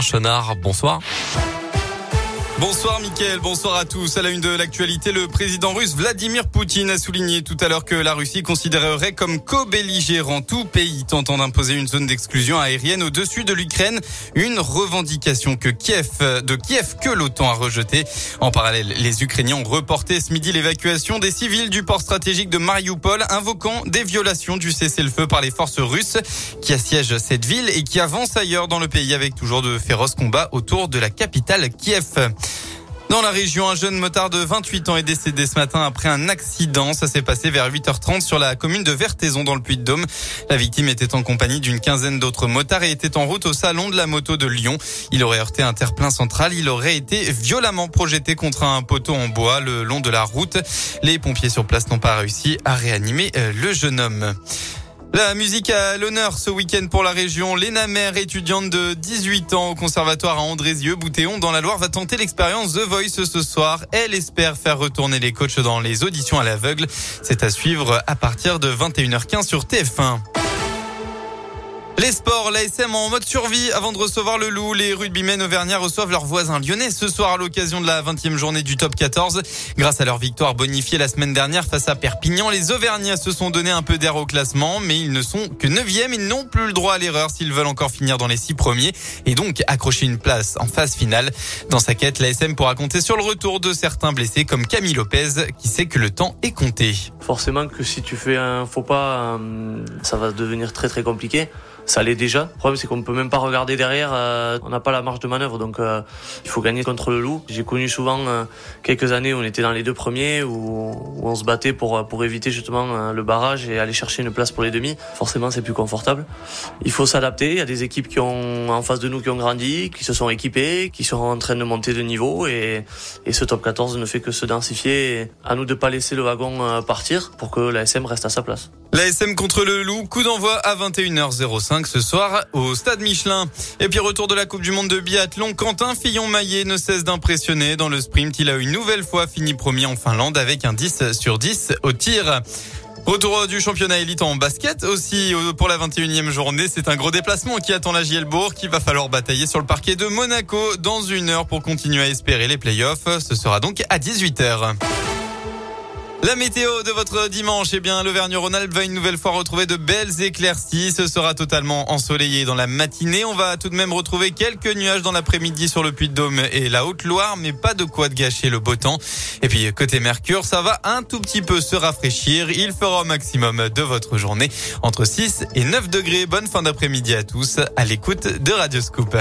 Chenard, bonsoir. Bonsoir Mickaël, bonsoir à tous. À la une de l'actualité, le président russe Vladimir Poutine a souligné tout à l'heure que la Russie considérerait comme co-belligérant tout pays tentant d'imposer une zone d'exclusion aérienne au-dessus de l'Ukraine, une revendication que Kiev, de Kiev que l'OTAN a rejetée. En parallèle, les Ukrainiens ont reporté ce midi l'évacuation des civils du port stratégique de Mariupol, invoquant des violations du cessez-le-feu par les forces russes qui assiègent cette ville et qui avancent ailleurs dans le pays avec toujours de féroces combats autour de la capitale Kiev. Dans la région, un jeune motard de 28 ans est décédé ce matin après un accident. Ça s'est passé vers 8h30 sur la commune de Vertaison dans le Puy-de-Dôme. La victime était en compagnie d'une quinzaine d'autres motards et était en route au salon de la moto de Lyon. Il aurait heurté un terre-plein central. Il aurait été violemment projeté contre un poteau en bois le long de la route. Les pompiers sur place n'ont pas réussi à réanimer euh, le jeune homme. La musique à l'honneur ce week-end pour la région. Léna Mère, étudiante de 18 ans au conservatoire à Andrézieux, Boutéon, dans la Loire, va tenter l'expérience The Voice ce soir. Elle espère faire retourner les coachs dans les auditions à l'aveugle. C'est à suivre à partir de 21h15 sur TF1. Les sports, l'ASM en mode survie avant de recevoir le loup. Les rugbymen auvergnats reçoivent leurs voisins lyonnais ce soir à l'occasion de la 20e journée du top 14. Grâce à leur victoire bonifiée la semaine dernière face à Perpignan, les auvergnats se sont donné un peu d'air au classement, mais ils ne sont que 9e. Ils n'ont plus le droit à l'erreur s'ils veulent encore finir dans les 6 premiers et donc accrocher une place en phase finale. Dans sa quête, l'ASM pourra compter sur le retour de certains blessés comme Camille Lopez qui sait que le temps est compté. Forcément que si tu fais un faux pas, euh, ça va devenir très très compliqué ça l'est déjà. Le problème, c'est qu'on ne peut même pas regarder derrière. Euh, on n'a pas la marge de manœuvre, donc euh, il faut gagner contre le loup. J'ai connu souvent euh, quelques années où on était dans les deux premiers, où, où on se battait pour pour éviter justement le barrage et aller chercher une place pour les demi. Forcément, c'est plus confortable. Il faut s'adapter. Il y a des équipes qui ont en face de nous qui ont grandi, qui se sont équipées, qui sont en train de monter de niveau, et, et ce top 14 ne fait que se densifier. À nous de pas laisser le wagon partir pour que la SM reste à sa place. L'ASM contre le loup, coup d'envoi à 21h05 ce soir au stade Michelin. Et puis retour de la Coupe du Monde de biathlon, Quentin Fillon-Maillet ne cesse d'impressionner. Dans le sprint, il a une nouvelle fois fini premier en Finlande avec un 10 sur 10 au tir. Retour du championnat élite en basket aussi pour la 21e journée. C'est un gros déplacement qui attend la Gielbourg qui va falloir batailler sur le parquet de Monaco dans une heure pour continuer à espérer les playoffs. Ce sera donc à 18h. La météo de votre dimanche, eh bien, l'Auvergne-Rhône-Alpes va une nouvelle fois retrouver de belles éclaircies. Ce sera totalement ensoleillé dans la matinée. On va tout de même retrouver quelques nuages dans l'après-midi sur le Puy-de-Dôme et la Haute-Loire, mais pas de quoi de gâcher le beau temps. Et puis, côté Mercure, ça va un tout petit peu se rafraîchir. Il fera au maximum de votre journée entre 6 et 9 degrés. Bonne fin d'après-midi à tous à l'écoute de Radioscoop.